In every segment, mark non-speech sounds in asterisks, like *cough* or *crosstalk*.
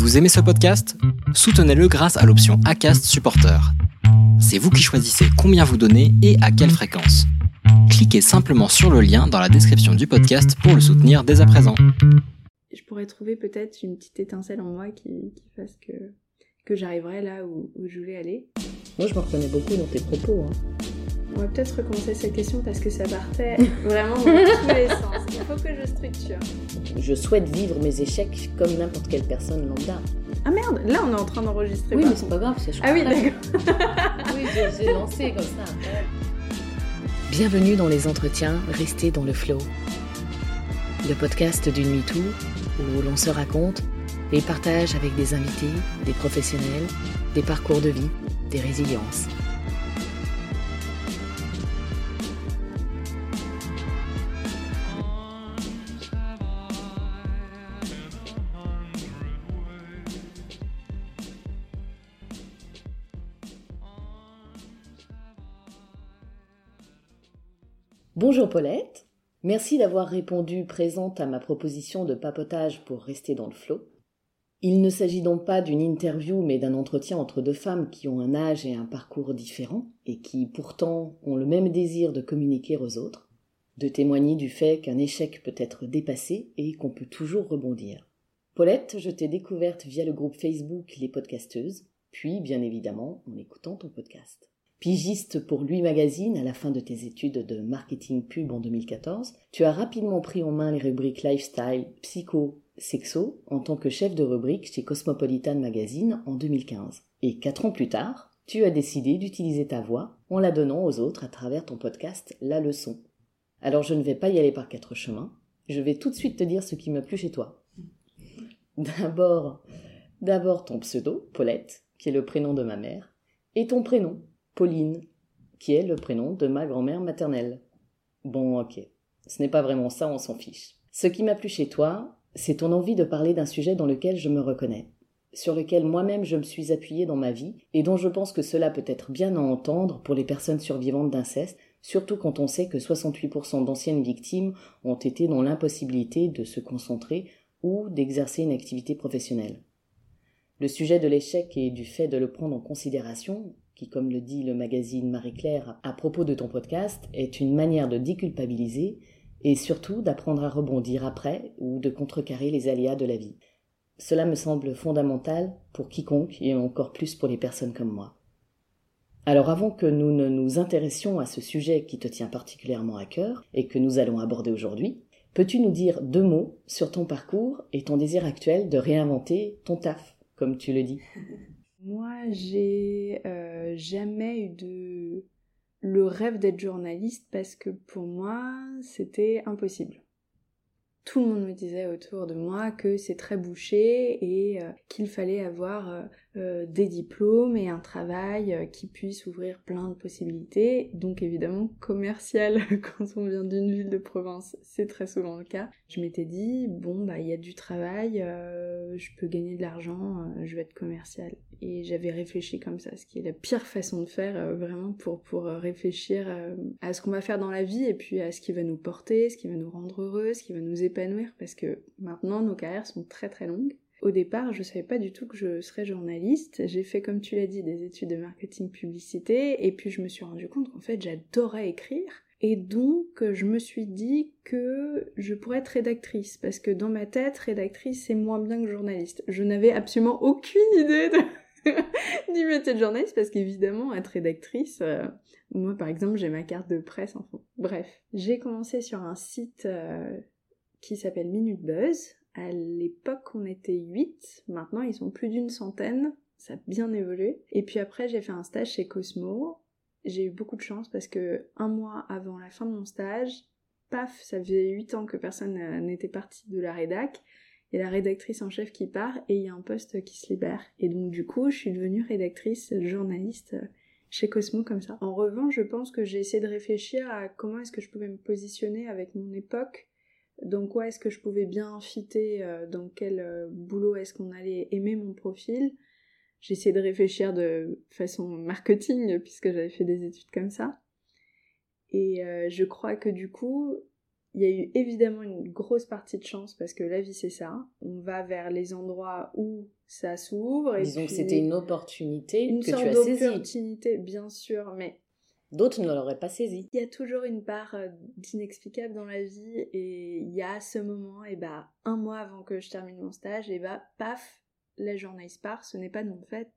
Vous aimez ce podcast? Soutenez-le grâce à l'option ACAST Supporter. C'est vous qui choisissez combien vous donnez et à quelle fréquence. Cliquez simplement sur le lien dans la description du podcast pour le soutenir dès à présent. Je pourrais trouver peut-être une petite étincelle en moi qui, qui fasse que, que j'arriverai là où, où, je voulais aller. Moi, je me reconnais beaucoup dans tes propos. Hein. On va peut-être recommencer cette question parce que ça partait *laughs* vraiment dans tous les sens. Il faut que je structure. Je souhaite vivre mes échecs comme n'importe quelle personne lambda. Ah merde, là on est en train d'enregistrer. Oui, mais c'est pas grave, c'est Ah oui, d'accord. *laughs* oui, j'ai lancé comme ça. Bienvenue dans les entretiens, restez dans le flow. Le podcast du Nuit Tout, où l'on se raconte et partage avec des invités, des professionnels, des parcours de vie, des résiliences. Bonjour Paulette, merci d'avoir répondu présente à ma proposition de papotage pour rester dans le flot. Il ne s'agit donc pas d'une interview mais d'un entretien entre deux femmes qui ont un âge et un parcours différents et qui pourtant ont le même désir de communiquer aux autres, de témoigner du fait qu'un échec peut être dépassé et qu'on peut toujours rebondir. Paulette, je t'ai découverte via le groupe Facebook Les Podcasteuses, puis bien évidemment en écoutant ton podcast. Pigiste pour Lui Magazine à la fin de tes études de marketing pub en 2014, tu as rapidement pris en main les rubriques lifestyle, psycho, sexo en tant que chef de rubrique chez Cosmopolitan Magazine en 2015. Et quatre ans plus tard, tu as décidé d'utiliser ta voix en la donnant aux autres à travers ton podcast La Leçon. Alors je ne vais pas y aller par quatre chemins, je vais tout de suite te dire ce qui m'a plu chez toi. D'abord, d'abord ton pseudo, Paulette, qui est le prénom de ma mère, et ton prénom, Pauline, qui est le prénom de ma grand-mère maternelle. Bon, ok. Ce n'est pas vraiment ça, on s'en fiche. Ce qui m'a plu chez toi, c'est ton envie de parler d'un sujet dans lequel je me reconnais, sur lequel moi-même je me suis appuyée dans ma vie, et dont je pense que cela peut être bien à entendre pour les personnes survivantes d'inceste, surtout quand on sait que 68% d'anciennes victimes ont été dans l'impossibilité de se concentrer ou d'exercer une activité professionnelle. Le sujet de l'échec et du fait de le prendre en considération, qui, comme le dit le magazine Marie-Claire à propos de ton podcast, est une manière de déculpabiliser et surtout d'apprendre à rebondir après ou de contrecarrer les aléas de la vie. Cela me semble fondamental pour quiconque et encore plus pour les personnes comme moi. Alors avant que nous ne nous intéressions à ce sujet qui te tient particulièrement à cœur et que nous allons aborder aujourd'hui, peux-tu nous dire deux mots sur ton parcours et ton désir actuel de réinventer ton taf, comme tu le dis? *laughs* moi, j'ai euh, jamais eu de le rêve d'être journaliste parce que pour moi, c'était impossible. Tout le monde me disait autour de moi que c'est très bouché et euh, qu'il fallait avoir euh, des diplômes et un travail euh, qui puisse ouvrir plein de possibilités. Donc évidemment commercial *laughs* quand on vient d'une ville de province, c'est très souvent le cas. Je m'étais dit bon bah il y a du travail, euh, je peux gagner de l'argent, je vais être commercial. Et j'avais réfléchi comme ça, ce qui est la pire façon de faire vraiment pour pour réfléchir à ce qu'on va faire dans la vie et puis à ce qui va nous porter, ce qui va nous rendre heureux, ce qui va nous épanouir parce que maintenant nos carrières sont très très longues. Au départ, je savais pas du tout que je serais journaliste. J'ai fait, comme tu l'as dit, des études de marketing publicité, et puis je me suis rendu compte qu'en fait, j'adorais écrire. Et donc, je me suis dit que je pourrais être rédactrice, parce que dans ma tête, rédactrice, c'est moins bien que journaliste. Je n'avais absolument aucune idée *laughs* du métier de journaliste, parce qu'évidemment, être rédactrice, euh, moi par exemple, j'ai ma carte de presse, enfin, bref. J'ai commencé sur un site euh, qui s'appelle Minute Buzz, à l'époque, on était 8. Maintenant, ils sont plus d'une centaine. Ça a bien évolué. Et puis après, j'ai fait un stage chez Cosmo. J'ai eu beaucoup de chance parce que un mois avant la fin de mon stage, paf, ça faisait 8 ans que personne n'était parti de la rédac. Il y a la rédactrice en chef qui part et il y a un poste qui se libère. Et donc du coup, je suis devenue rédactrice, journaliste chez Cosmo comme ça. En revanche, je pense que j'ai essayé de réfléchir à comment est-ce que je pouvais me positionner avec mon époque dans quoi est-ce que je pouvais bien fitter, euh, dans quel euh, boulot est-ce qu'on allait aimer mon profil? J'essayais de réfléchir de façon marketing, puisque j'avais fait des études comme ça. Et euh, je crois que du coup, il y a eu évidemment une grosse partie de chance parce que la vie c'est ça. On va vers les endroits où ça s'ouvre. Disons que c'était une opportunité une que sorte tu as saisie. d'opportunité, bien sûr, mais D'autres ne l'auraient pas saisie. il y a toujours une part euh, d'inexplicable dans la vie et il y a ce moment, et bah un mois avant que je termine mon stage, et bah paf, la journée se part, ce n'est pas mon fait.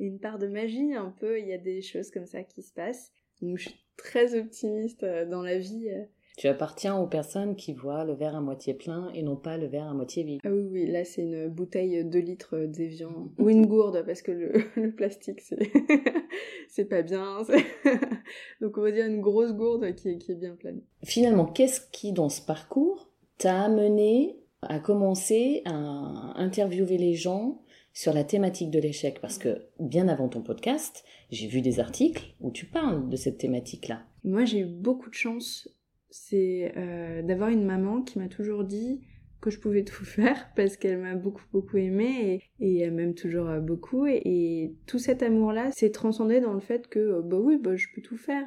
A une part de magie un peu, il y a des choses comme ça qui se passent. Donc je suis très optimiste euh, dans la vie. Tu appartiens aux personnes qui voient le verre à moitié plein et non pas le verre à moitié vide. Ah oui, oui, là c'est une bouteille 2 litres d'Evian. Ou une gourde, parce que le, *laughs* le plastique c'est *laughs* c'est pas bien. c'est- *laughs* Donc on va dire une grosse gourde qui est, qui est bien pleine. Finalement, qu'est-ce qui, dans ce parcours, t'a amené à commencer à interviewer les gens sur la thématique de l'échec? Parce que bien avant ton podcast, j'ai vu des articles où tu parles de cette thématique-là. Moi, j'ai eu beaucoup de chance. C'est euh, d'avoir une maman qui m'a toujours dit que je pouvais tout *laughs* faire parce qu'elle m'a beaucoup beaucoup aimée et, et elle m'aime toujours euh, beaucoup et, et tout cet amour-là s'est transcendé dans le fait que euh, bah oui bah je peux tout faire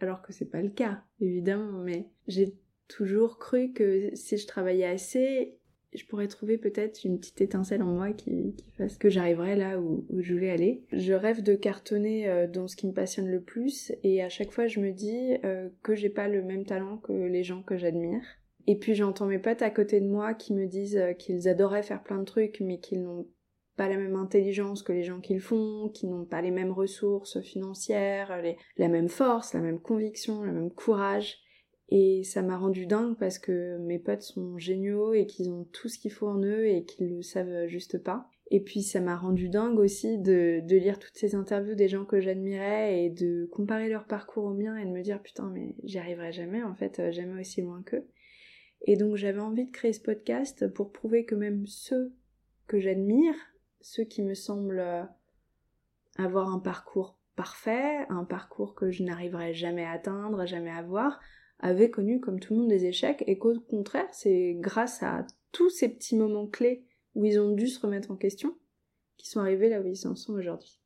alors que c'est pas le cas évidemment mais j'ai toujours cru que si je travaillais assez je pourrais trouver peut-être une petite étincelle en moi qui, fasse que j'arriverais là où, je voulais aller. Je rêve de cartonner euh, dans ce qui me passionne le plus et à chaque fois je me dis euh, que j'ai pas le même talent que les gens que j'admire. Et puis j'entends mes potes à côté de moi qui me disent euh, qu'ils adoraient faire plein de trucs mais qu'ils n'ont pas la même intelligence que les gens qui le font, qui n'ont pas les mêmes ressources financières, la même force, la même conviction, le même courage. Et ça m'a rendu dingue parce que mes potes sont géniaux et qu'ils ont tout ce qu'il faut en eux et qu'ils le savent juste pas. Et puis ça m'a rendu dingue aussi de, de lire toutes ces interviews des gens que j'admirais et de comparer leur parcours au mien et de me dire putain mais j'y arriverai jamais en fait, euh, jamais aussi loin qu'eux. Et donc j'avais envie de créer ce podcast pour prouver que même ceux que j'admire, ceux qui me semblent euh, avoir un parcours parfait, un parcours que je n'arriverai jamais à atteindre, jamais à avoir, avaient connu comme tout le monde des échecs et qu'au contraire, c'est grâce à tous ces petits moments clés où ils ont dû se remettre en question qu'ils sont arrivés là où ils en sont aujourd'hui.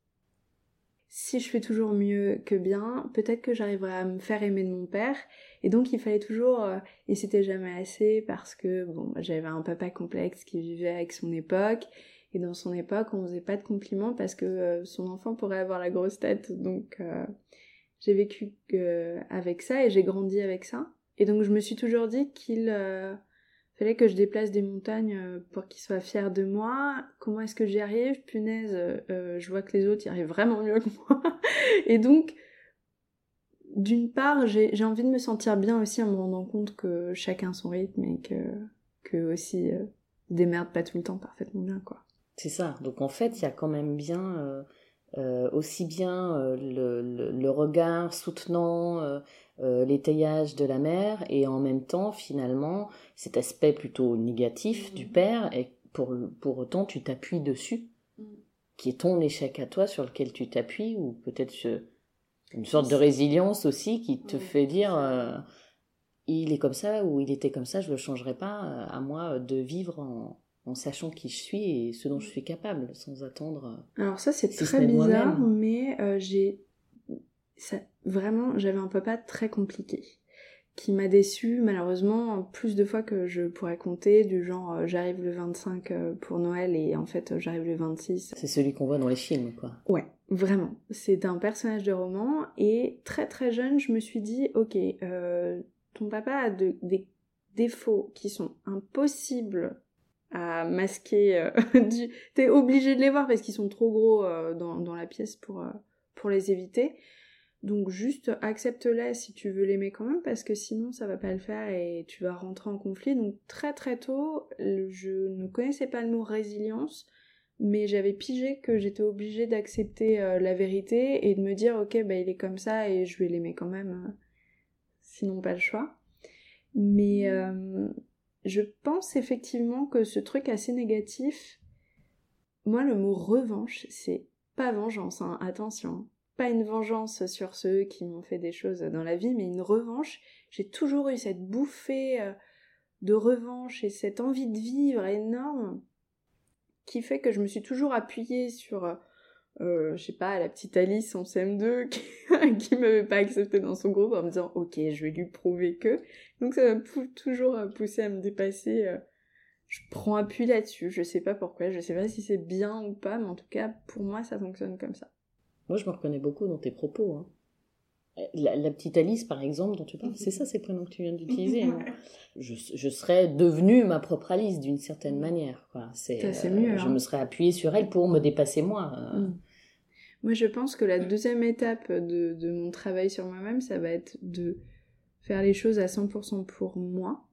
Si je fais toujours mieux que bien, peut-être que j'arriverai à me faire aimer de mon père. Et donc il fallait toujours, euh, et c'était jamais assez parce que bon, j'avais un papa complexe qui vivait avec son époque. Et dans son époque, on faisait pas de compliments parce que euh, son enfant pourrait avoir la grosse tête. Donc euh, j'ai vécu avec ça et j'ai grandi avec ça. Et donc je me suis toujours dit qu'il euh, fallait que je déplace des montagnes euh, pour qu'il soit fier de moi. Comment est-ce que j'y arrive? Punaise, euh, je vois que les autres y arrivent vraiment mieux que moi. *laughs* et donc, d'une part, j'ai envie de me sentir bien aussi en me rendant compte que chacun son rythme et que, que aussi euh, je démerde pas tout le temps parfaitement bien, quoi. C'est ça. Donc en fait, il y a quand même bien euh, aussi bien euh, le, le- le regard soutenant, euh, l'étayage de la mère, et en même temps, finalement, cet aspect plutôt négatif du père, et pour, pour autant, tu t'appuies dessus, qui est ton échec à toi sur lequel tu t'appuies, ou peut-être une sorte de résilience aussi qui te fait dire il est comme ça ou il était comme ça, je le changerai pas, à moi de vivre en, en sachant qui je suis et ce dont je suis capable, sans attendre. euh, Alors ça c'est Si très bizarre, mais euh, j'ai ça- vraiment j'avais un papa très compliqué qui m'a déçu malheureusement plus de fois que je pourrais compter du genre euh, j'arrive le 25 euh, pour Noël et en fait euh, j'arrive le 26 C'est celui qu'on voit dans les films, quoi. Ouais, vraiment. C'est un personnage de roman et très très jeune, je me suis dit, ok, ton papa a de- des défauts qui sont impossibles à masquer. euh, *laughs* du... T'es obligé de les voir parce qu'ils sont trop gros euh, dans, dans la pièce pour, euh, pour les éviter. Donc juste accepte-les si tu veux l'aimer quand même parce que sinon ça va pas le faire et tu vas rentrer en conflit. Donc très très tôt, je ne connaissais pas le mot résilience mais j'avais pigé que j'étais obligée d'accepter la vérité et de me dire ok bah il est comme ça et je vais l'aimer quand même sinon pas le choix mais euh, je pense effectivement que ce truc assez négatif moi le mot revanche c'est pas vengeance hein, attention pas une vengeance sur ceux qui m'ont fait des choses dans la vie mais une revanche. J'ai toujours eu cette bouffée euh, de revanche et cette envie de vivre énorme qui fait que je me suis toujours appuyée sur euh, je sais pas, la petite Alice en CM2 *laughs* qui, qui m'avait pas accepté dans son groupe en me disant ok je vais lui prouver que. Donc ça m'a toujours poussé à me dépasser. Euh, je prends appui là-dessus, je sais pas pourquoi, je sais pas si c'est bien ou pas, mais en tout cas pour moi ça fonctionne comme ça. Moi je me reconnais beaucoup dans tes propos. Hein. La, petite Alice, par exemple, dont tu parles, c'est ça ces prénoms que tu viens d'utiliser. Hein. *laughs* je, je, serais devenue ma propre Alice d'une certaine manière. C'est, mieux. Je hein. me serais appuyée sur elle pour me dépasser moi. Mm. Moi, je pense que la deuxième étape de, mon travail sur moi-même, ça va être de faire les choses à 100% pour moi.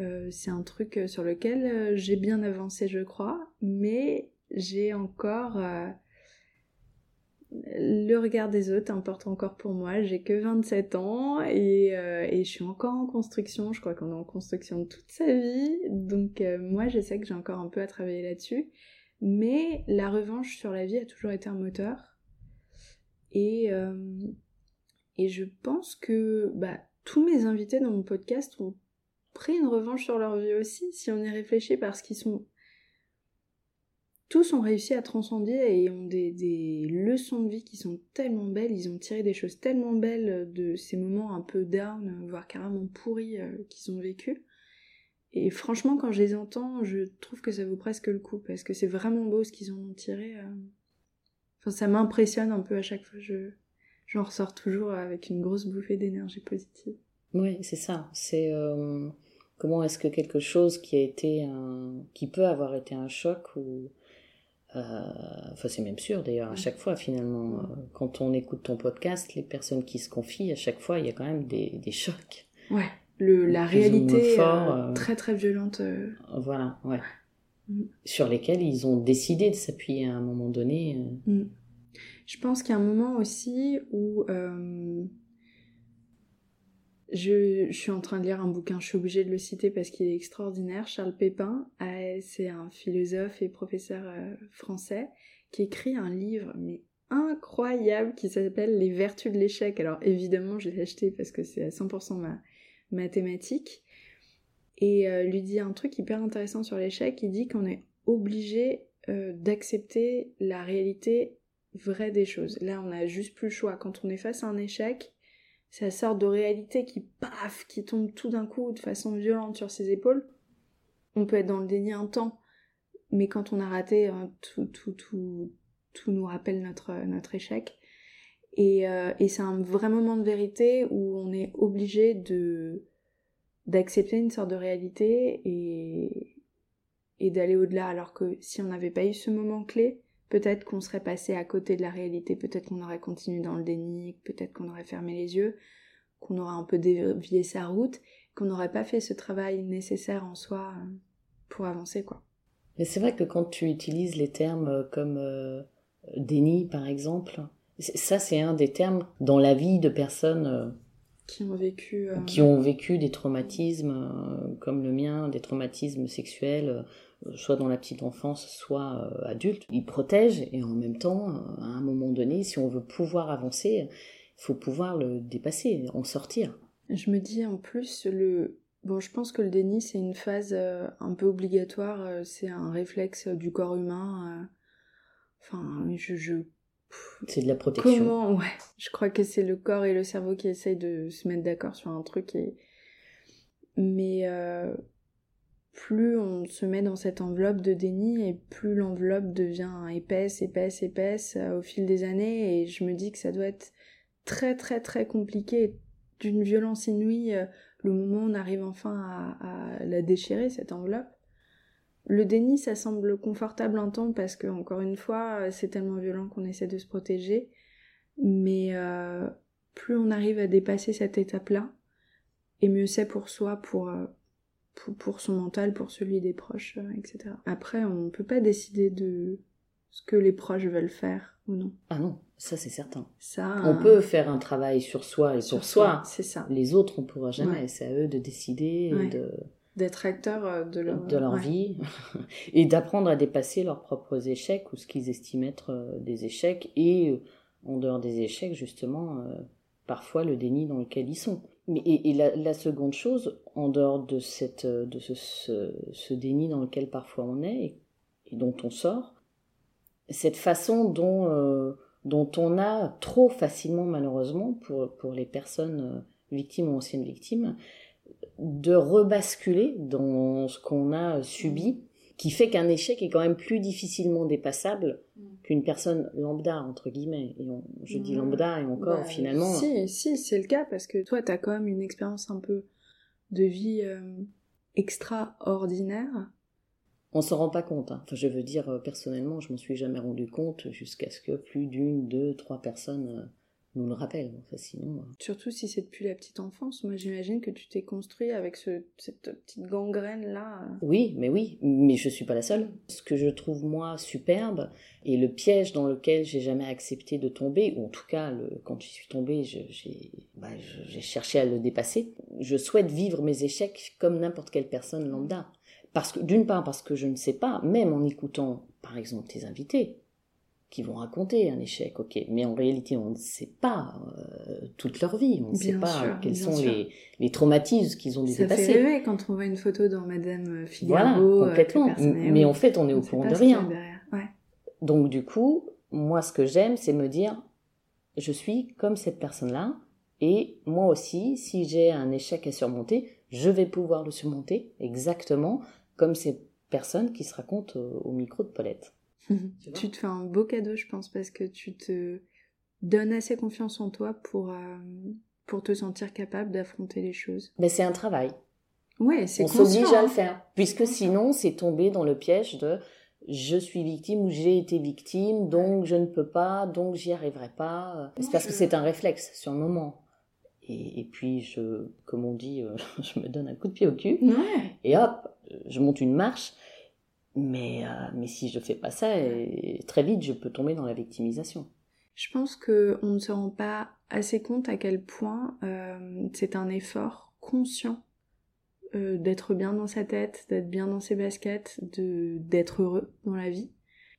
Euh, c'est un truc sur lequel euh, j'ai bien avancé, je crois, mais j'ai encore euh, le regard des autres importe encore pour moi. J'ai que 27 ans et, et, je suis encore en construction. Je crois qu'on est en construction toute sa vie. Donc moi, je sais que j'ai encore un peu à travailler là-dessus. Mais la revanche sur la vie a toujours été un moteur. Et, euh, et je pense que bah, tous mes invités dans mon podcast ont pris une revanche sur leur vie aussi, si on y réfléchit, parce qu'ils sont. Tous ont réussi à transcender et ont des, des, leçons de vie qui sont tellement belles, ils ont tiré des choses tellement belles de ces moments un peu down, voire carrément pourris euh, qu'ils ont vécu. Et franchement, quand je les entends, je trouve que ça vaut presque le coup, parce que c'est vraiment beau ce qu'ils en ont tiré. Euh. Enfin, ça m'impressionne un peu à chaque fois. Je, j'en ressors toujours avec une grosse bouffée d'énergie positive. Oui, c'est ça. C'est euh, comment est-ce que quelque chose qui a été un, qui peut avoir été un choc ou euh, enfin c'est même sûr d'ailleurs à chaque fois finalement quand on écoute ton podcast les personnes qui se confient à chaque fois il y a quand même des, des chocs ouais la réalité euh, euh, très très violente. Euh. Voilà, ouais. Mm. Sur lesquels ils ont décidé de s'appuyer à un moment donné. Mm. Je pense qu'il y a un moment aussi où je, je, suis en train de lire un bouquin, je suis obligée de le citer parce qu'il est extraordinaire. Charles Pépin, c'est un philosophe et professeur français qui écrit un livre mais incroyable qui s'appelle Les vertus de l'échec. Alors évidemment, je l'ai acheté parce que c'est à 100% ma, mathématiques et euh, lui dit un truc hyper intéressant sur l'échec. Il dit qu'on est obligé euh, d'accepter la réalité vraie des choses. Là, on n'a juste plus le choix. Quand on est face à un échec, c'est la sorte de réalité qui paf, qui tombe tout d'un coup de façon violente sur ses épaules. On peut être dans le déni un temps, mais quand on a raté, euh, tout, tout, tout, tout nous rappelle notre, notre échec. Et, euh, et c'est un vrai moment de vérité où on est obligé de d'accepter une sorte de réalité et, et d'aller au-delà. Alors que si on n'avait pas eu ce moment clé, peut-être qu'on serait passé à côté de la réalité, peut-être qu'on aurait continué dans le déni, peut-être qu'on aurait fermé les yeux, qu'on aurait un peu dévié sa route, qu'on n'aurait pas fait ce travail nécessaire en soi euh, pour avancer, quoi. Mais c'est vrai que quand tu utilises les termes comme euh, déni, par exemple, ça, c'est un des termes dans la vie de personnes euh, qui ont vécu euh, qui ont vécu des traumatismes euh, comme le mien, des traumatismes sexuels, soit dans la petite enfance, soit adulte. Ils protègent et en même temps, à un moment donné, si on veut pouvoir avancer, il faut pouvoir le dépasser, en sortir. Je me dis en plus le Bon, je pense que le déni, c'est une phase un peu obligatoire, c'est un réflexe du corps humain. Enfin, je, je c'est de la protection. Comment Ouais. Je crois que c'est le corps et le cerveau qui essayent de se mettre d'accord sur un truc. Mais euh, plus on se met dans cette enveloppe de déni et plus l'enveloppe devient épaisse, épaisse, épaisse euh, au fil des années. Et je me dis que ça doit être très, très, très compliqué, d'une violence inouïe, euh, le moment où on arrive enfin à la déchirer, cette enveloppe. Le déni, ça semble confortable un temps parce que, encore une fois, c'est tellement violent qu'on essaie de se protéger. Mais euh, plus on arrive à dépasser cette étape-là, et mieux c'est pour soi, pour, euh, pour, son mental, pour celui des proches, euh, etc. Après, on ne peut pas décider de ce que les proches veulent faire ou non. Ah non, ça c'est certain. Ça, on peut faire un travail sur soi et sur, soi. C'est ça. Les autres, on ne pourra jamais. C'est à eux de décider de d'être acteur euh, de leur, de leur vie *laughs* et d'apprendre à dépasser leurs propres échecs ou ce qu'ils estiment être euh, des échecs et euh, en dehors des échecs justement parfois le déni dans lequel ils sont. Mais, et, la, seconde chose, en dehors de, cette, de ce, ce, déni dans lequel parfois on est et, dont on sort, cette façon dont, euh, dont on a trop facilement, malheureusement, pour, pour les personnes victimes ou anciennes victimes, de rebasculer dans ce qu'on a subi, qui fait qu'un échec est quand même plus difficilement dépassable Mm. qu'une personne lambda, entre guimets. Et on- je dis lambda et encore, Bah, finalement. Si, si, c'est le cas, parce que toi, t'as quand même une expérience un peu de vie euh, extraordinaire. On s'en rend pas compte. hein. Enfin, je veux dire, euh, personnellement, je m'en suis jamais rendu compte jusqu'à ce que plus d'une, deux, trois personnes euh, nous le rappellent. Enfin, sinon, euh, Surtout si c'est depuis la petite enfance. Moi, j'imagine que tu t'es construit avec ce, cette petite gangrène-là. Oui, mais oui, mais je suis pas la seule. Ce que je trouve moi superbe et le piège dans lequel j'ai jamais accepté de tomber, ou en tout cas le- quand je suis tombée, j'ai bah, cherché à le dépasser. Je souhaite vivre mes échecs comme n'importe quelle personne lambda. Parce que d'une part parce que je ne sais pas, même en écoutant par exemple tes invités qui vont raconter un échec, ok, mais en réalité on ne sait pas euh, toute leur vie, on ne sait pas sûr, quels sont les, les traumatismes qu'ils ont dû Ça dépasser. fait rêver quand on voit une photo dans Madame Figaro. Voilà, euh, complètement. Mais en fait, on est On au courant de rien. Ouais. Donc du coup, moi, ce que j'aime, c'est me dire, je suis comme cette personne-là, et moi aussi, si j'ai un échec à surmonter, je vais pouvoir le surmonter exactement comme ces personnes qui se racontent au, au micro de Paulette. *laughs* tu te fais un beau cadeau, je pense, parce que tu te donnes assez confiance en toi pour, euh, pour te sentir capable d'affronter les choses. Mais c'est un travail. Ouais, c'est On s'oblige à hein. le faire, puisque sinon, c'est tomber dans le piège de je suis victime ou j'ai été victime, donc je ne peux pas, donc j'y arriverai pas. C'est parce que c'est un réflexe sur le moment. Et, et puis, je, comme on dit, euh, *laughs* je me donne un coup de pied au cul, Ouais. et hop, je monte une marche. Mais, euh, mais si je fais pas ça, et très vite, je peux tomber dans la victimisation. Je pense que on ne se rend pas assez compte à quel point euh, c'est un effort conscient euh, d'être bien dans sa tête, d'être bien dans ses baskets, d'être heureux dans la vie.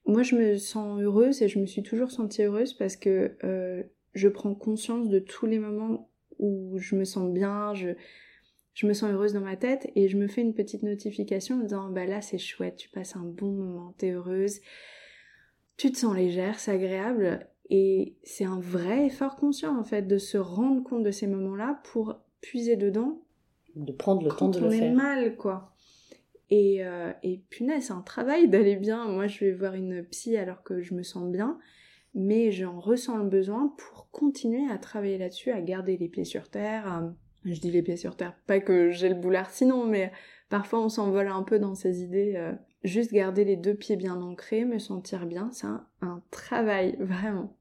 Moi, je me sens heureuse et je me suis toujours sentie heureuse parce que euh, je prends conscience de tous les moments où je me sens bien, je me sens heureuse dans ma tête et je me fais une petite notification en me disant bah là c'est chouette, tu passes un bon moment, t'es heureuse, tu te sens légère, c'est agréable et c'est un vrai effort conscient en fait de se rendre compte de ces moments-là pour puiser dedans De prendre le temps de on le est faire. mal quoi. Et, euh, et punaise, c'est un travail d'aller bien. Moi, je vais voir une psy alors que je me sens bien, mais j'en ressens le besoin pour continuer à travailler là-dessus, à garder les pieds sur terre. à- Je dis les pieds sur terre, pas que j'ai le boulard sinon, mais parfois on s'envole un peu dans ses idées. euh, juste garder les deux pieds bien ancrés, me sentir bien, c'est un, un travail, *laughs* vraiment.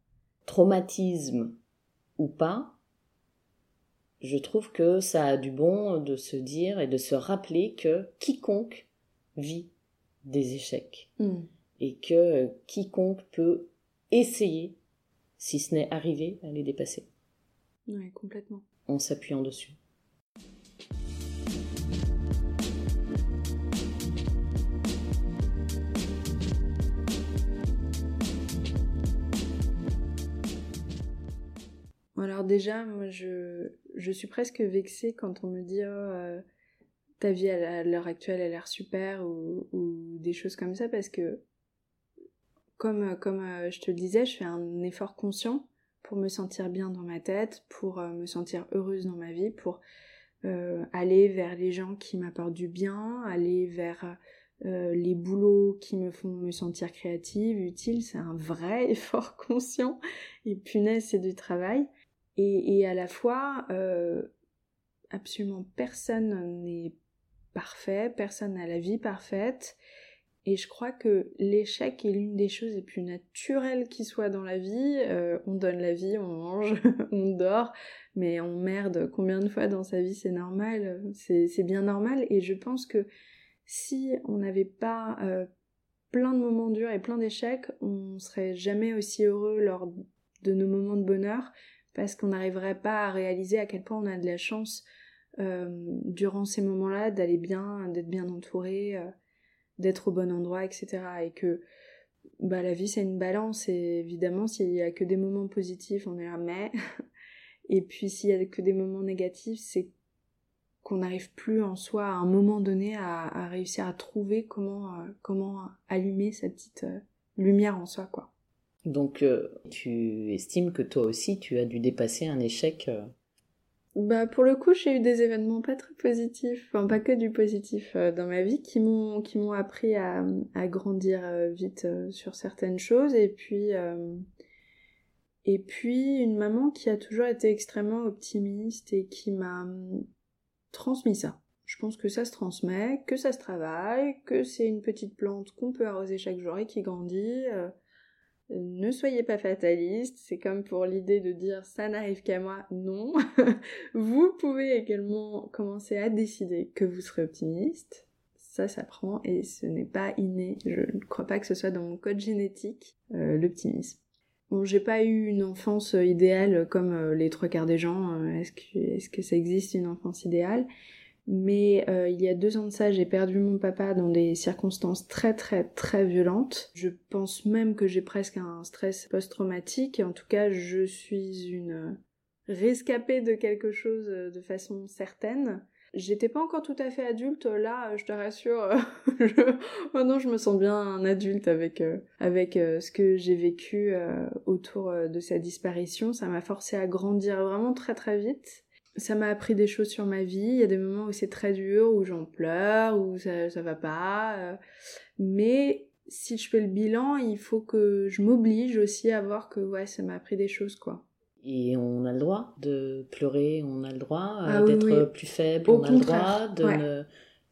traumatisme ou pas, je trouve que ça a du bon de se dire et de se rappeler que quiconque vit des échecs Mm. et que quiconque peut essayer, si ce n'est arriver, à les dépasser Ouais, complètement. En s'appuyant dessus. Alors déjà, moi, je, suis presque vexée quand on me dit oh, euh, ta vie à l'heure actuelle a l'air super ou, des choses comme ça parce que comme, comme euh, je te le disais, je fais un effort conscient me sentir bien dans ma tête, pour euh, me sentir heureuse dans ma vie, pour euh, aller vers les gens qui m'apportent du bien, aller vers euh, les boulots qui me font me sentir créative, utile. C'est un vrai *laughs* effort conscient et punaise, c'est du travail. Et, à la fois, absolument personne n'est parfait, personne n'a la vie parfaite. Et je crois que l'échec est l'une des choses les plus naturelles qui soit dans la vie. Euh, on donne la vie, on mange, *laughs* on dort, mais on merde combien de fois dans sa vie, c'est normal, c'est bien normal. Et je pense que si on n'avait pas euh, plein de moments durs et plein d'échecs, on serait jamais aussi heureux lors de nos moments de bonheur parce qu'on n'arriverait pas à réaliser à quel point on a de la chance euh, durant ces moments-là d'aller bien, d'être bien entouré, d'être au bon endroit, etc. Et que bah, la vie c'est une balance et évidemment s'il y a que des moments positifs, on est là mais *laughs* et puis s'il y a que des moments négatifs, c'est qu'on n'arrive plus en soi à un moment donné à, réussir à trouver comment, euh, comment allumer sa petite, euh, lumière en soi, quoi. Donc, euh, tu estimes que toi aussi, tu as dû dépasser un échec Bah, pour le coup, j'ai eu des événements pas très positifs, enfin, pas que du positif euh, dans ma vie, qui m'ont, qui m'ont appris à, à grandir vite sur certaines choses, et puis, et puis, une maman qui a toujours été extrêmement optimiste et qui m'a transmis ça. Je pense que ça se transmet, que ça se travaille, que c'est une petite plante qu'on peut arroser chaque jour et qui grandit. Euh, ne soyez pas fataliste, c'est comme pour l'idée de dire ça n'arrive qu'à moi, non. *laughs* vous pouvez également commencer à décider que vous serez optimiste. Ça s'apprend et ce n'est pas inné. Je ne crois pas que ce soit dans mon code génétique, euh, l'optimisme. Bon, j'ai pas eu une enfance idéale comme euh, les trois quarts des gens. Est-ce que, est-ce que ça existe une enfance idéale? Mais euh, il y a deux ans de ça, j'ai perdu mon papa dans des circonstances très très très violentes. Je pense même que j'ai presque un stress post-traumatique. En tout cas, je suis une rescapée de quelque chose euh, de façon certaine. J'étais pas encore tout à fait adulte, là, je te rassure. *laughs* je... Maintenant, je me sens bien un adulte avec euh, avec ce que j'ai vécu autour de sa disparition. Ça m'a forcé à grandir vraiment très très vite ça m'a appris des choses sur ma vie. Il y a des moments où c'est très dur, où j'en pleure, où ça, ça va pas. Euh. mais si je fais le bilan, il faut que je m'oblige aussi à voir que ouais, ça m'a appris des choses, quoi. Et on a le droit de pleurer, on a le droit euh, ah d'être plus faible, on a le droit de ne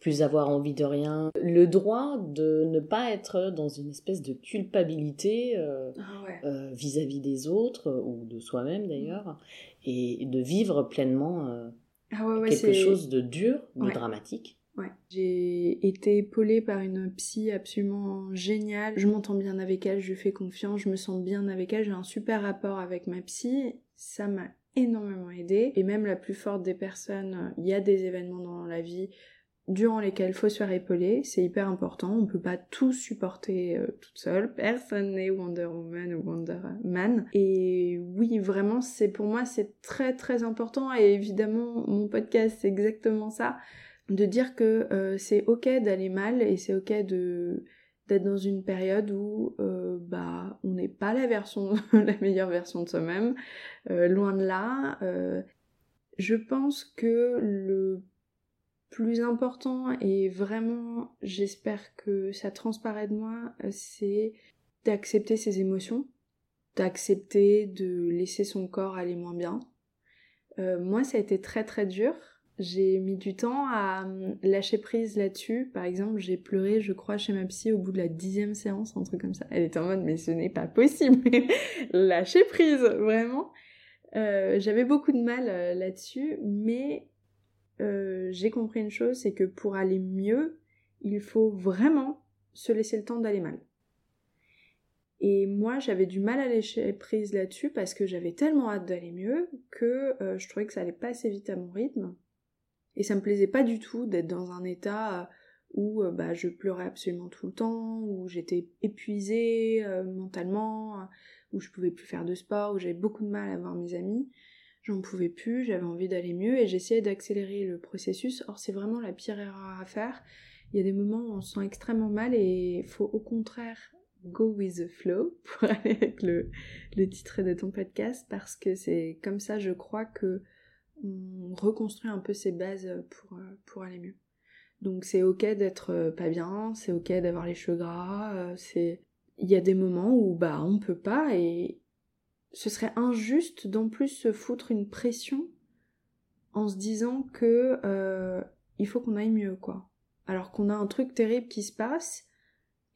plus avoir envie de rien. Le droit de ne pas être dans une espèce de culpabilité euh, ah vis-à-vis des autres, ou de soi-même d'ailleurs et de vivre pleinement euh, ah quelque chose de dur, de dramatique. Ouais. J'ai été épaulée par une psy absolument géniale. Je m'entends bien avec elle, je lui fais confiance, je me sens bien avec elle, j'ai un super rapport avec ma psy. Ça m'a énormément aidé. Et même la plus forte des personnes, il y a des événements dans la vie durant lesquels il faut se faire épauler, c'est hyper important, on peut pas tout supporter euh, toute seule, personne n'est Wonder Woman ou Wonder Man. Et oui, vraiment, c'est pour moi c'est très très important. Et évidemment mon podcast c'est exactement ça, de dire que euh, c'est ok d'aller mal et c'est ok d'être dans une période où euh, bah on n'est pas la version *laughs* la meilleure version de soi-même, loin de là. je pense que le plus important et vraiment j'espère que ça transparaît de moi, c'est d'accepter ses émotions, d'accepter de laisser son corps aller moins bien. Euh, moi ça a été très très dur. J'ai mis du temps à hum, lâcher prise là-dessus. Par exemple, j'ai pleuré, je crois, chez ma psy au bout de la dixième séance, un truc comme ça. Elle était en mode, mais ce n'est pas possible. *laughs* lâcher prise, vraiment. Euh, j'avais beaucoup de mal euh, là-dessus, mais euh, j'ai compris une chose, c'est que pour aller mieux, il faut vraiment se laisser le temps d'aller mal. Et moi, j'avais du mal à lâcher prise là-dessus parce que j'avais tellement hâte d'aller mieux que euh, je trouvais que ça allait pas assez vite à mon rythme. Et ça me plaisait pas du tout d'être dans un état euh, où bah, je pleurais absolument tout le temps, où j'étais épuisée mentalement, où je pouvais plus faire de sport, où j'avais beaucoup de mal à voir mes amis j'en pouvais plus, j'avais envie d'aller mieux et j'essayais d'accélérer le processus. Or, c'est vraiment la pire erreur à faire. Il y a des moments où on se sent extrêmement mal et il faut au contraire go with the flow *laughs* pour aller avec le, le titre de ton podcast parce que c'est comme ça, je crois que on reconstruit un peu ses bases pour, pour aller mieux. Donc c'est ok d'être pas bien, c'est ok d'avoir les cheveux gras, euh, c'est il y a des moments où bah on peut pas et, ce serait injuste d'en plus se foutre une pression en se disant que euh, il faut qu'on aille mieux quoi. Alors qu'on a un truc terrible qui se passe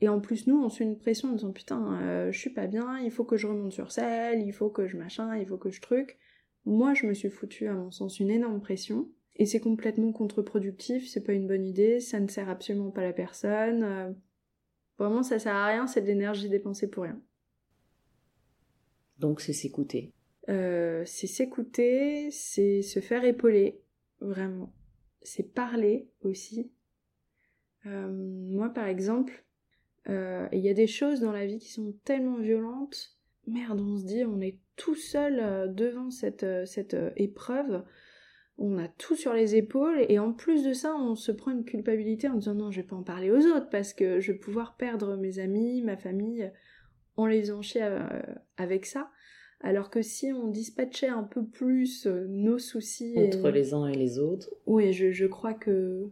et en plus nous on se fait une pression en disant putain euh, je suis pas bien, il faut que je remonte sur selle, il faut que je machin, il faut que je truc. Moi je me suis foutu à mon sens une énorme pression et c'est complètement contre-productif, c'est pas une bonne idée, ça ne sert absolument pas la personne. Euh, vraiment ça sert à rien, c'est de l'énergie dépensée pour rien. Donc c'est s'écouter. Euh, c'est s'écouter, c'est se faire épauler, vraiment. C'est parler aussi. Euh, moi par exemple, euh, il y a des choses dans la vie qui sont tellement violentes. Merde, on se dit, on est tout seul devant cette, cette épreuve. on a tout sur les épaules et en plus de ça, on se prend une culpabilité en disant non, je vais pas en parler aux autres parce que je vais pouvoir perdre mes amis, ma famille en les enchait euh, avec ça. Alors que si on dispatchait un peu plus euh, nos soucis entre les uns et les autres, oui, je, je crois que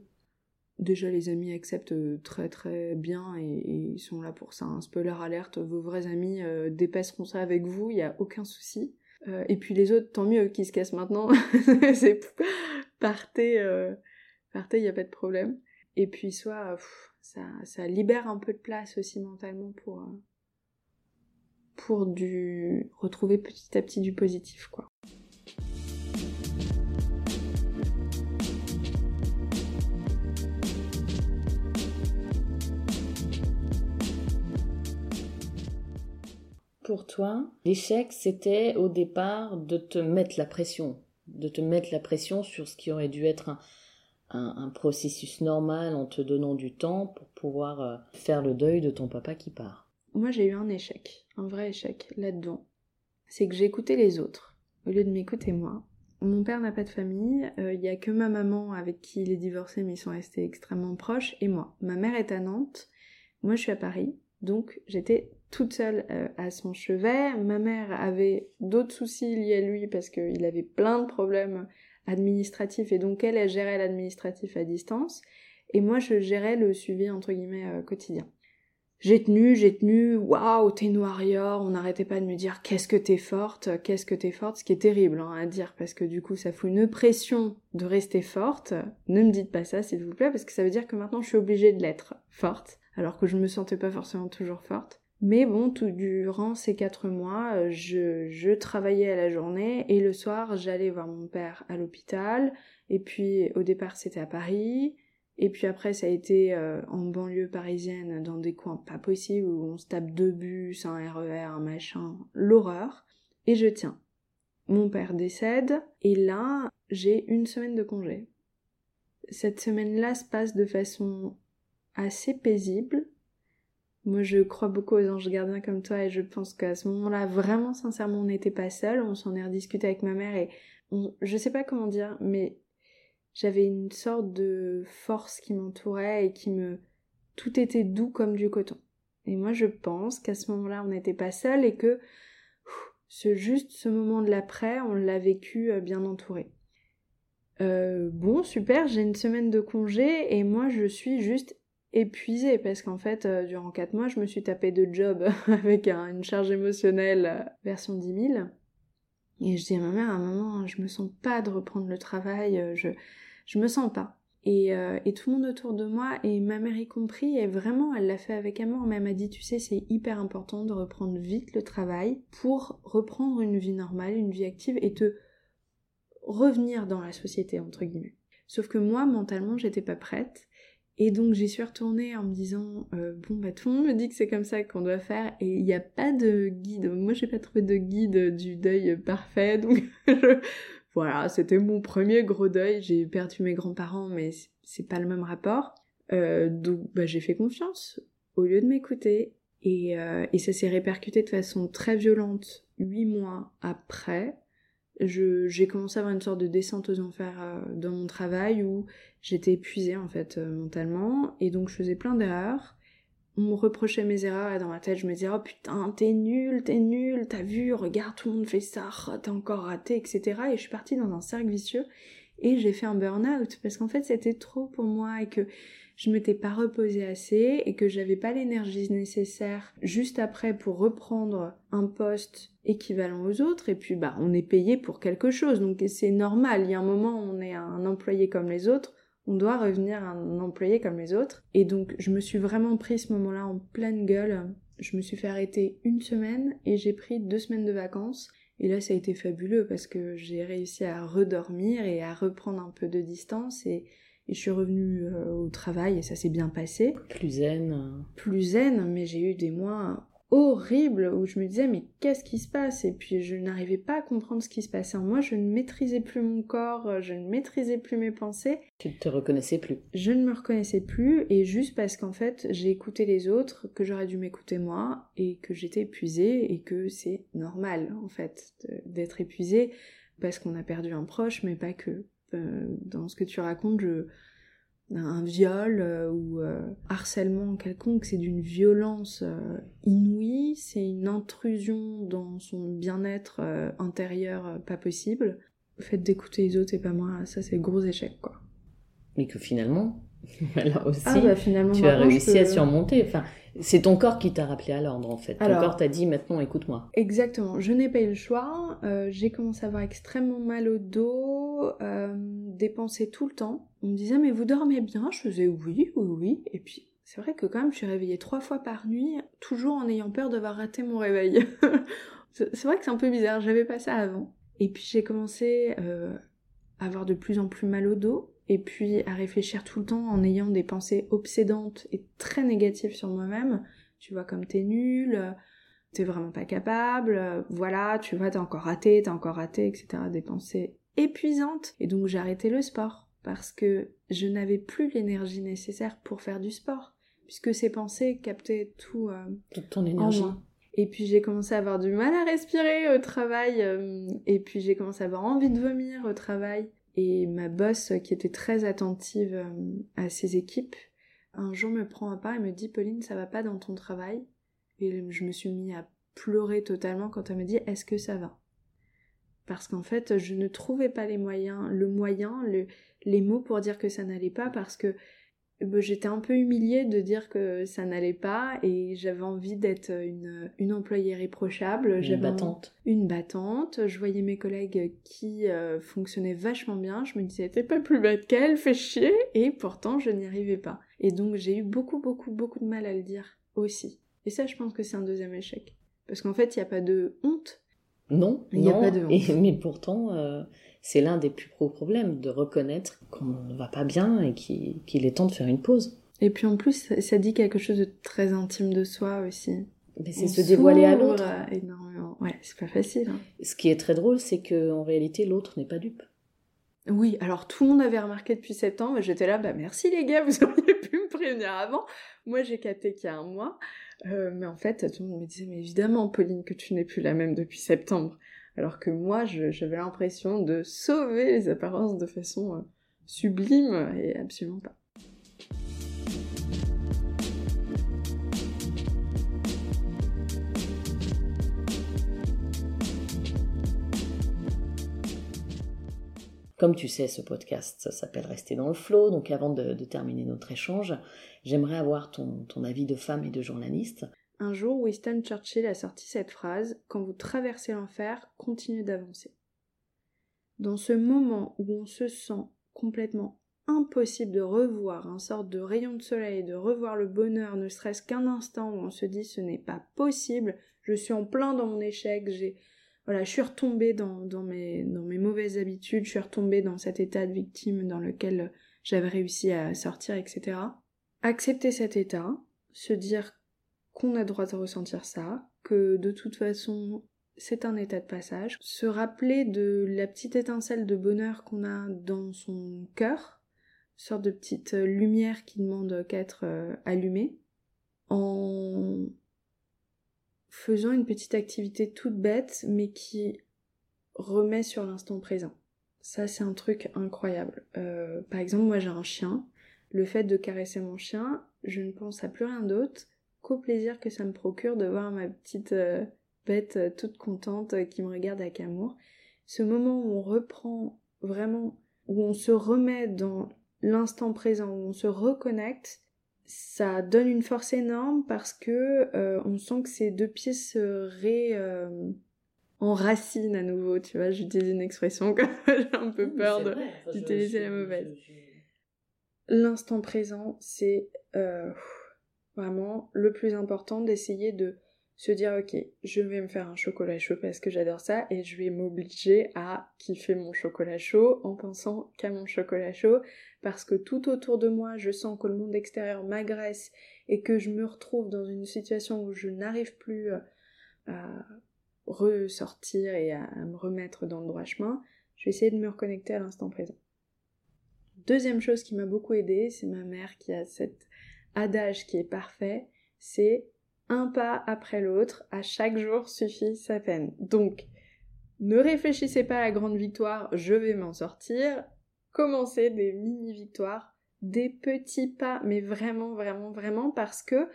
déjà les amis acceptent très très bien et, ils sont là pour ça. Un spoiler alerte, vos vrais amis dépasseront ça avec vous, il y a aucun souci. Euh, et puis les autres, tant mieux, qui se cassent maintenant. *laughs* c'est partez, euh, partez, il n'y a pas de problème. Et puis soit ça, ça libère un peu de place aussi mentalement pour euh, pour du retrouver petit à petit du positif quoi. Pour toi, l'échec, c'était au départ de te mettre la pression, de te mettre la pression sur ce qui aurait dû être un, processus normal en te donnant du temps pour pouvoir euh, faire le deuil de ton papa qui part. Moi, j'ai eu un échec, un vrai échec là-dedans. C'est que j'ai écouté les autres au lieu de m'écouter moi. Mon père n'a pas de famille, euh, il n'y a que ma maman avec qui il est divorcé mais ils sont restés extrêmement proches et moi. Ma mère est à Nantes, moi je suis à Paris, donc j'étais toute seule euh, à son chevet. Ma mère avait d'autres soucis liés à lui parce qu'il avait plein de problèmes administratifs et donc elle, gérait l'administratif à distance. Et moi, je gérais le suivi euh, quotidien. J'ai tenu, j'ai tenu, waouh, t'es une on n'arrêtait pas de me dire qu'est-ce que t'es forte, qu'est-ce que t'es forte, ce qui est terrible hein, à dire parce que du coup ça fout une pression de rester forte. Ne me dites pas ça s'il vous plaît parce que ça veut dire que maintenant je suis obligée de l'être forte alors que je me sentais pas forcément toujours forte. Mais bon, tout durant ces quatre mois, je, je travaillais à la journée et le soir, j'allais voir mon père à l'hôpital. Et puis, au départ, c'était à Paris. Et puis après, ça a été euh, en banlieue parisienne, dans des coins pas possibles où on se tape deux bus, un RER, un machin, l'horreur. Et je tiens. Mon père décède, et là, j'ai une semaine de congé. Cette semaine-là se passe de façon assez paisible. Moi, je crois beaucoup aux anges gardiens comme toi et je pense qu'à ce moment-là, vraiment sincèrement, on n'était pas seul. On s'en est rediscuté avec ma mère et je sais pas comment dire, mais j'avais une sorte de force qui m'entourait et qui me, tout était doux comme du coton. Et moi, je pense qu'à ce moment-là, on n'était pas seul et que ce juste ce moment de l'après, on l'a vécu euh, bien entouré. Euh, bon, super, j'ai une semaine de congé et moi, je suis juste épuisée parce qu'en fait, euh, durant 4 mois, je me suis tapé de job *laughs* avec une charge émotionnelle version 10 000. Et je dis à ma mère, à un moment, je me sens pas de reprendre le travail, euh, je, je me sens pas. Et, et tout le monde autour de moi, et ma mère y compris, et vraiment, elle l'a fait avec amour, mais elle m'a dit, tu sais, c'est hyper important de reprendre vite le travail pour reprendre une vie normale, une vie active, et te revenir dans la société, entre guillemets. Sauf que moi, mentalement, j'étais pas prête. Et donc j'y suis retournée en me disant euh, bon bah tout le monde me dit que c'est comme ça qu'on doit faire et il n'y a pas de guide. Moi j'ai pas trouvé de guide du deuil parfait donc *laughs* voilà c'était mon premier gros deuil. J'ai perdu mes grands-parents mais c'est pas le même rapport. Euh, donc bah, j'ai fait confiance au lieu de m'écouter et, euh, et ça s'est répercuté de façon très violente huit mois après j'ai commencé à avoir une sorte de descente aux enfers euh, dans mon travail où j'étais épuisée en fait euh, mentalement et donc je faisais plein d'erreurs. On me reprochait mes erreurs et dans ma tête je me disais oh putain t'es nul, t'es nul, t'as vu, regarde tout le monde fait ça, oh, t'as encore raté, etc. Et je suis partie dans un cercle vicieux et j'ai fait un burn-out parce qu'en fait c'était trop pour moi et que je m'étais pas reposée assez et que j'avais pas l'énergie nécessaire juste après pour reprendre un poste équivalent aux autres. Et puis bah on est payé pour quelque chose. Donc c'est normal. Il y a un moment on est un employé comme les autres. On doit revenir un employé comme les autres. Et donc je me suis vraiment pris ce moment-là en pleine gueule. Je me suis fait arrêter une semaine et j'ai pris deux semaines de vacances. Et là ça a été fabuleux parce que j'ai réussi à redormir et à reprendre un peu de distance et et je suis revenue euh, au travail et ça s'est bien passé. Plus zen. Plus zen, mais j'ai eu des mois horribles où je me disais mais qu'est-ce qui se passe? Et puis je n'arrivais pas à comprendre ce qui se passait en moi, je ne maîtrisais plus mon corps, je ne maîtrisais plus mes pensées. Tu ne te reconnaissais plus Je ne me reconnaissais plus et juste parce qu'en fait j'ai écouté les autres, que j'aurais dû m'écouter moi et que j'étais épuisée et que c'est normal en fait d'être épuisée parce qu'on a perdu un proche mais pas que dans ce que tu racontes, je, un viol euh, ou euh, harcèlement quelconque, c'est d'une violence euh, inouïe, c'est une intrusion dans son bien-être intérieur pas possible. Le fait d'écouter les autres et pas moi, ça c'est gros échec quoi. Mais que finalement, *laughs* là aussi, ah, bah, finalement, tu as réussi à surmonter. Enfin, c'est ton corps qui t'a rappelé à l'ordre en fait. ton corps t'a dit maintenant écoute-moi. Exactement. Je n'ai pas eu le choix. j'ai commencé à avoir extrêmement mal au dos, dépenser tout le temps on me disait mais vous dormez bien? Je faisais oui, oui, oui. Et puis c'est vrai que quand même je suis réveillée trois fois par nuit, toujours en ayant peur d'avoir raté mon réveil. *laughs* c'est vrai que c'est un peu bizarre, j'avais pas ça avant. Et puis j'ai commencé euh, à avoir de plus en plus mal au dos, et puis à réfléchir tout le temps en ayant des pensées obsédantes et très négatives sur moi-même. Tu vois comme t'es nul, t'es vraiment pas capable, voilà, tu vois, t'as encore raté, t'as encore raté, etc. Des pensées épuisantes. Et donc j'ai arrêté le sport parce que je n'avais plus l'énergie nécessaire pour faire du sport, puisque ces pensées captaient tout, euh, toute ton énergie. Et puis j'ai commencé à avoir du mal à respirer au travail, euh, et puis j'ai commencé à avoir envie de vomir au travail. Et ma boss, qui était très attentive euh, à ses équipes, un jour me prend à part et me dit Pauline, ça va pas dans ton travail? Et je me suis mis à pleurer totalement quand elle me dit Est-ce que ça va? Parce qu'en fait, je ne trouvais pas les moyens, le moyen, le, les mots pour dire que ça n'allait pas parce que j'étais un peu humiliée de dire que ça n'allait pas et j'avais envie d'être une, une employée réprochable. Une battante. Une battante. Je voyais mes collègues qui euh, fonctionnaient vachement bien. Je me disais, t'es pas plus bête qu'elle, fais chier. Et pourtant, je n'y arrivais pas. Et donc, j'ai eu beaucoup, beaucoup, beaucoup de mal à le dire aussi. Et ça, je pense que c'est un deuxième échec. Parce qu'en fait, il n'y a pas de honte. Non, il n'y a pas de honte. mais pourtant, euh, c'est l'un des plus gros problèmes, de reconnaître qu'on ne va pas bien et qu'il est temps de faire une pause. Et puis en plus, ça dit quelque chose de très intime de soi aussi. Mais c'est se dévoiler à l'autre. Énormément. Ouais, c'est pas facile. Hein. Ce qui est très drôle, c'est que en réalité, l'autre n'est pas dupe. Oui, alors tout le monde avait remarqué depuis septembre, j'étais là, bah merci les gars, vous *laughs* auriez pu me prévenir avant. Moi j'ai capté qu'il y a un mois, euh, mais en fait tout le monde me disait, mais évidemment Pauline que tu n'es plus la même depuis septembre. Alors que moi, j'avais l'impression de sauver les apparences de façon euh, sublime et absolument pas. Comme tu sais, ce podcast s'appelle Rester dans le flow. Donc avant de, terminer notre échange, j'aimerais avoir ton, avis de femme et de journaliste un jour, Winston Churchill a sorti cette phrase Quand vous traversez l'enfer, continuez d'avancer. Dans ce moment où on se sent complètement impossible de revoir un sorte de rayon de soleil, de revoir le bonheur, ne serait-ce qu'un instant où on se dit ce n'est pas possible, je suis en plein dans mon échec, j'ai voilà, je suis retombée dans, dans, mes, dans mes mauvaises habitudes, je suis retombée dans cet état de victime dans lequel j'avais réussi à sortir, etc. Accepter cet état, se dire qu'on a droit de ressentir ça, que de toute façon c'est un état de passage, se rappeler de la petite étincelle de bonheur qu'on a dans son cœur, sorte de petite lumière qui demande qu'à être euh, allumée, en faisant une petite activité toute bête mais qui remet sur l'instant présent. Ça c'est un truc incroyable. Euh, par exemple moi j'ai un chien, le fait de caresser mon chien, je ne pense à plus rien d'autre qu'au plaisir que ça me procure de voir ma petite euh, bête euh, toute contente qui me regarde avec amour. Ce moment où on reprend vraiment, où on se remet dans l'instant présent, où on se reconnecte, ça donne une force énorme parce que on sent que ces deux pieds se ré enracinent à nouveau, tu vois, j'utilise une expression que *laughs* j'ai un peu peur d'utiliser la mauvaise. L'instant présent, c'est vraiment le plus important d'essayer de se dire ok je vais me faire un chocolat chaud parce que j'adore ça et je vais m'obliger à kiffer mon chocolat chaud en pensant qu'à mon chocolat chaud parce que tout autour de moi je sens que le monde extérieur m'agresse et que je me retrouve dans une situation où je n'arrive plus euh, à ressortir et à me remettre dans le droit chemin je vais essayer de me reconnecter à l'instant présent. Deuxième chose qui m'a beaucoup aidé c'est ma mère qui a cette adage qui est parfait, c'est un pas après l'autre, à chaque jour suffit sa peine. Donc, ne réfléchissez pas à la grande victoire, je vais m'en sortir. commencer des mini-victoires, des petits pas, mais vraiment, vraiment, vraiment, parce que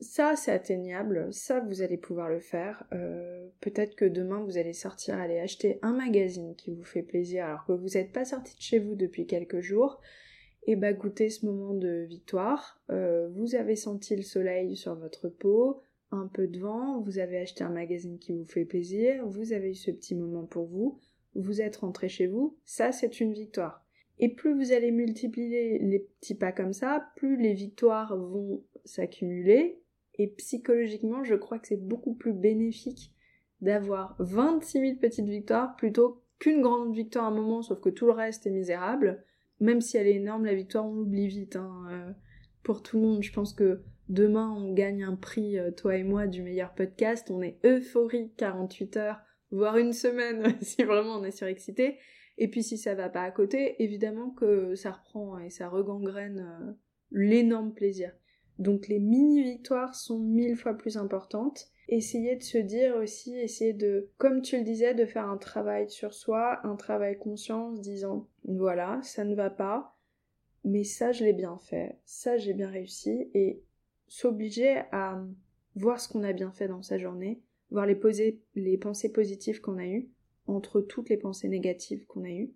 ça, c'est atteignable, ça, vous allez pouvoir le faire. Euh, peut-être que demain, vous allez sortir, aller acheter un magazine qui vous fait plaisir alors que vous n'êtes pas sorti de chez vous depuis quelques jours. Et bah, goûtez ce moment de victoire. Euh, vous avez senti le soleil sur votre peau, un peu de vent, vous avez acheté un magazine qui vous fait plaisir, vous avez eu ce petit moment pour vous, vous êtes rentré chez vous, ça c'est une victoire. Et plus vous allez multiplier les petits pas comme ça, plus les victoires vont s'accumuler. Et psychologiquement, je crois que c'est beaucoup plus bénéfique d'avoir 26 000 petites victoires plutôt qu'une grande victoire à un moment, sauf que tout le reste est misérable. Même si elle est énorme, la victoire, on l'oublie vite. Hein. Euh, pour tout le monde, je pense que demain, on gagne un prix, euh, toi et moi, du meilleur podcast. On est euphorique 48 heures voire une semaine *laughs* si vraiment on est surexcité. Et puis si ça va pas à côté, évidemment que ça reprend et ça regangrène euh, l'énorme plaisir. Donc les mini-victoires sont mille fois plus importantes. Essayez de se dire aussi, essayez de, comme tu le disais, de faire un travail sur soi, un travail conscient, disant, voilà, ça ne va pas, mais ça je l'ai bien fait, ça j'ai bien réussi, et s'obliger à voir ce qu'on a bien fait dans sa journée, voir les, les pensées positives qu'on a eues entre toutes les pensées négatives qu'on a eues,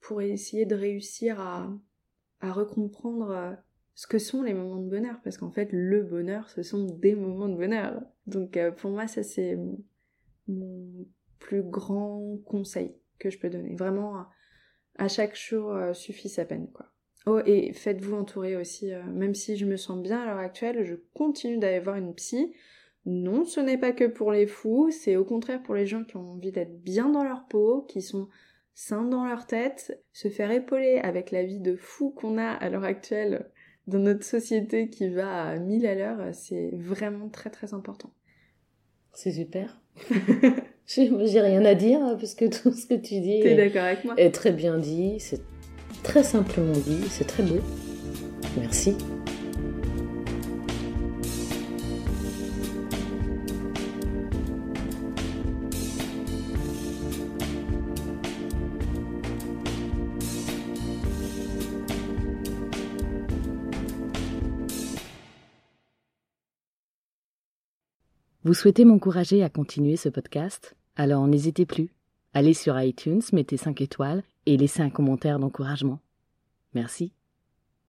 pour essayer de réussir à, à recomprendre euh, ce que sont les moments de bonheur, parce qu'en fait, le bonheur, ce sont des moments de bonheur. Donc euh, pour moi, ça c'est mon plus grand conseil que je peux donner. Vraiment, à chaque jour euh, suffit sa peine, quoi. Oh, et faites-vous entourer aussi, même si je me sens bien à l'heure actuelle, je continue d'aller voir une psy, non, ce n'est pas que pour les fous, c'est au contraire pour les gens qui ont envie d'être bien dans leur peau, qui sont sains dans leur tête, se faire épauler avec la vie de fou qu'on a à l'heure actuelle dans notre société qui va à mille à l'heure, c'est vraiment très très important. C'est super. *laughs* j'ai rien à dire parce que tout ce que tu dis est, d'accord avec moi? est très bien dit, c'est très simplement dit, c'est très beau. Merci. Vous souhaitez m'encourager à continuer ce podcast? Alors n'hésitez plus. Allez sur iTunes, mettez 5 étoiles et laissez un commentaire d'encouragement. Merci.